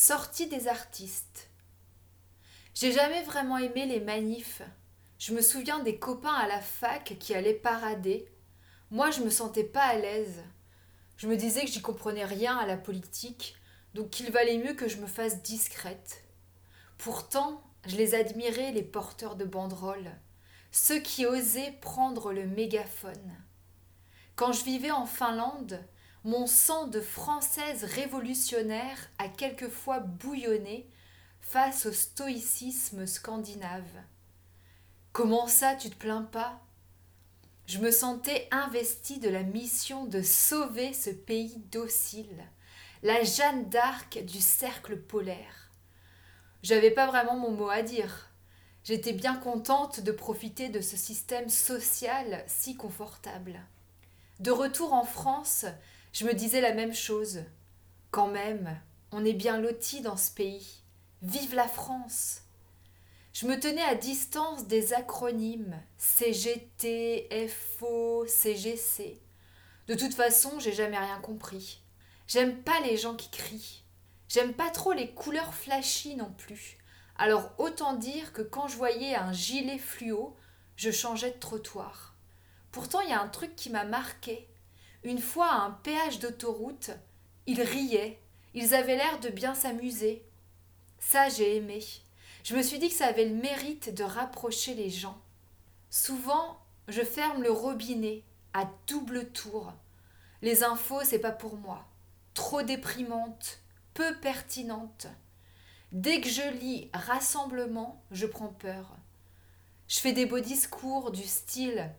Sortie des artistes. J'ai jamais vraiment aimé les manifs. Je me souviens des copains à la fac qui allaient parader. Moi, je me sentais pas à l'aise. Je me disais que j'y comprenais rien à la politique, donc qu'il valait mieux que je me fasse discrète. Pourtant, je les admirais, les porteurs de banderoles, ceux qui osaient prendre le mégaphone. Quand je vivais en Finlande, mon sang de française révolutionnaire a quelquefois bouillonné face au stoïcisme scandinave. Comment ça, tu te plains pas? Je me sentais investie de la mission de sauver ce pays docile, la Jeanne d'Arc du cercle polaire. J'avais pas vraiment mon mot à dire. J'étais bien contente de profiter de ce système social si confortable. De retour en France, je me disais la même chose. Quand même, on est bien loti dans ce pays. Vive la France Je me tenais à distance des acronymes CGT, FO, CGC. De toute façon, j'ai jamais rien compris. J'aime pas les gens qui crient. J'aime pas trop les couleurs flashy non plus. Alors autant dire que quand je voyais un gilet fluo, je changeais de trottoir. Pourtant, il y a un truc qui m'a marqué. Une fois à un péage d'autoroute, ils riaient, ils avaient l'air de bien s'amuser. Ça, j'ai aimé. Je me suis dit que ça avait le mérite de rapprocher les gens. Souvent, je ferme le robinet à double tour. Les infos, c'est pas pour moi. Trop déprimantes, peu pertinentes. Dès que je lis rassemblement, je prends peur. Je fais des beaux discours du style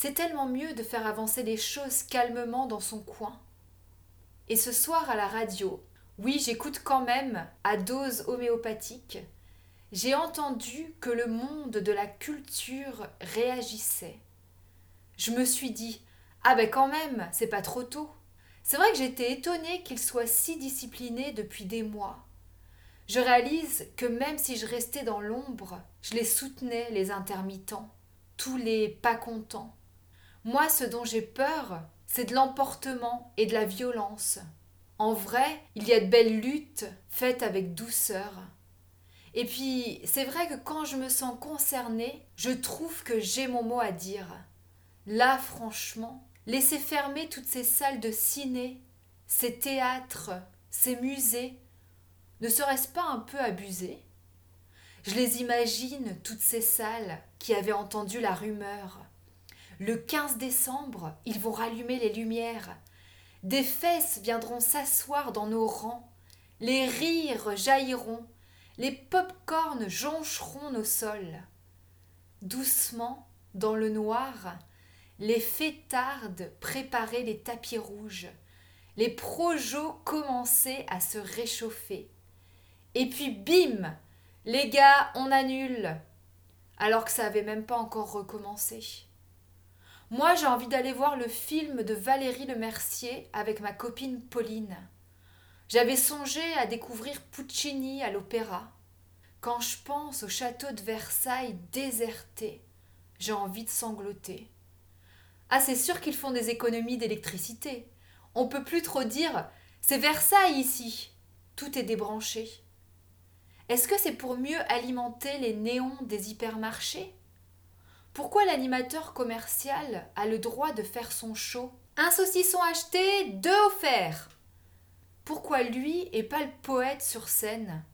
c'est tellement mieux de faire avancer les choses calmement dans son coin. Et ce soir à la radio, oui, j'écoute quand même à dose homéopathique, j'ai entendu que le monde de la culture réagissait. Je me suis dit Ah ben quand même, c'est pas trop tôt. C'est vrai que j'étais étonnée qu'il soit si discipliné depuis des mois. Je réalise que même si je restais dans l'ombre, je les soutenais, les intermittents, tous les pas contents. Moi, ce dont j'ai peur, c'est de l'emportement et de la violence. En vrai, il y a de belles luttes faites avec douceur. Et puis, c'est vrai que quand je me sens concernée, je trouve que j'ai mon mot à dire. Là, franchement, laisser fermer toutes ces salles de ciné, ces théâtres, ces musées, ne serait-ce pas un peu abusé? Je les imagine, toutes ces salles qui avaient entendu la rumeur, le 15 décembre, ils vont rallumer les lumières. Des fesses viendront s'asseoir dans nos rangs. Les rires jailliront. Les pop-corns joncheront nos sols. Doucement, dans le noir, les fêtardes préparaient les tapis rouges. Les projos commençaient à se réchauffer. Et puis bim Les gars, on annule Alors que ça avait même pas encore recommencé. Moi, j'ai envie d'aller voir le film de Valérie Lemercier avec ma copine Pauline. J'avais songé à découvrir Puccini à l'opéra. Quand je pense au château de Versailles déserté, j'ai envie de sangloter. Ah, c'est sûr qu'ils font des économies d'électricité. On peut plus trop dire c'est Versailles ici. Tout est débranché. Est-ce que c'est pour mieux alimenter les néons des hypermarchés? Pourquoi l'animateur commercial a le droit de faire son show? Un saucisson acheté, deux offerts. Pourquoi lui et pas le poète sur scène?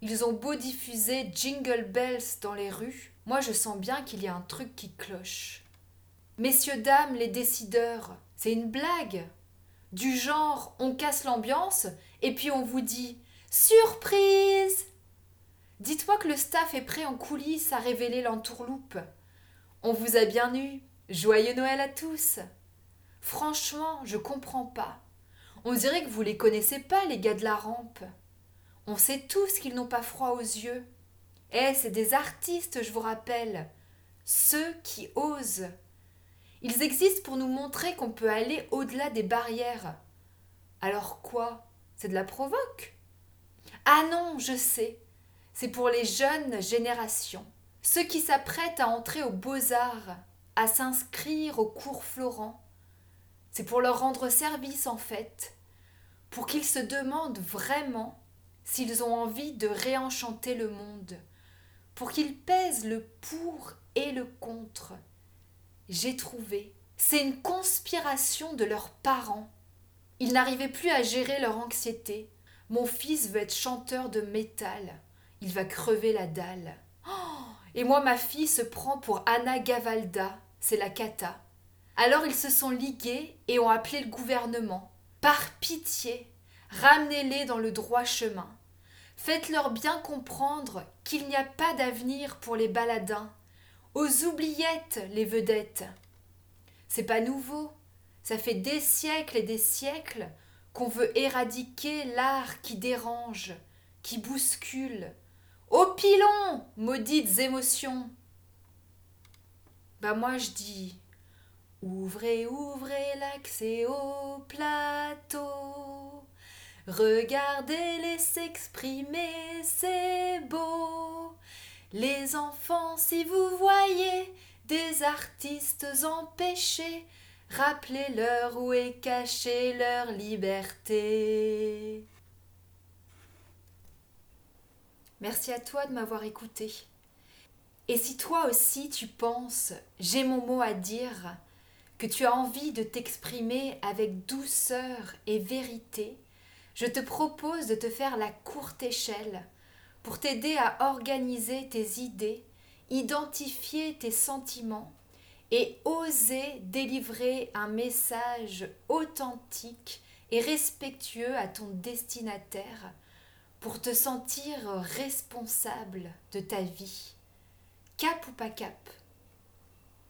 Ils ont beau diffuser Jingle Bells dans les rues, moi je sens bien qu'il y a un truc qui cloche. Messieurs, dames, les décideurs, c'est une blague. Du genre, on casse l'ambiance et puis on vous dit Surprise! Dites-moi que le staff est prêt en coulisses à révéler l'entourloupe. On vous a bien eu. Joyeux Noël à tous. Franchement, je comprends pas. On dirait que vous les connaissez pas, les gars de la rampe. On sait tous qu'ils n'ont pas froid aux yeux. Eh, c'est des artistes, je vous rappelle. Ceux qui osent. Ils existent pour nous montrer qu'on peut aller au-delà des barrières. Alors quoi? C'est de la provoque? Ah non, je sais. C'est pour les jeunes générations. Ceux qui s'apprêtent à entrer aux beaux-arts, à s'inscrire au cours Florent, c'est pour leur rendre service en fait, pour qu'ils se demandent vraiment s'ils ont envie de réenchanter le monde, pour qu'ils pèsent le pour et le contre. J'ai trouvé, c'est une conspiration de leurs parents. Ils n'arrivaient plus à gérer leur anxiété. Mon fils veut être chanteur de métal. Il va crever la dalle. Oh et moi, ma fille se prend pour Anna Gavalda, c'est la cata. Alors ils se sont ligués et ont appelé le gouvernement. Par pitié, ramenez-les dans le droit chemin. Faites-leur bien comprendre qu'il n'y a pas d'avenir pour les baladins. Aux oubliettes, les vedettes. C'est pas nouveau. Ça fait des siècles et des siècles qu'on veut éradiquer l'art qui dérange, qui bouscule. Au pilon, maudites émotions. Bah moi je dis Ouvrez, ouvrez l'accès au plateau. Regardez-les s'exprimer, c'est beau. Les enfants, si vous voyez des artistes empêchés, rappelez-leur où est cachée leur liberté. Merci à toi de m'avoir écouté. Et si toi aussi tu penses, j'ai mon mot à dire, que tu as envie de t'exprimer avec douceur et vérité, je te propose de te faire la courte échelle pour t'aider à organiser tes idées, identifier tes sentiments et oser délivrer un message authentique et respectueux à ton destinataire pour te sentir responsable de ta vie. Cap ou pas cap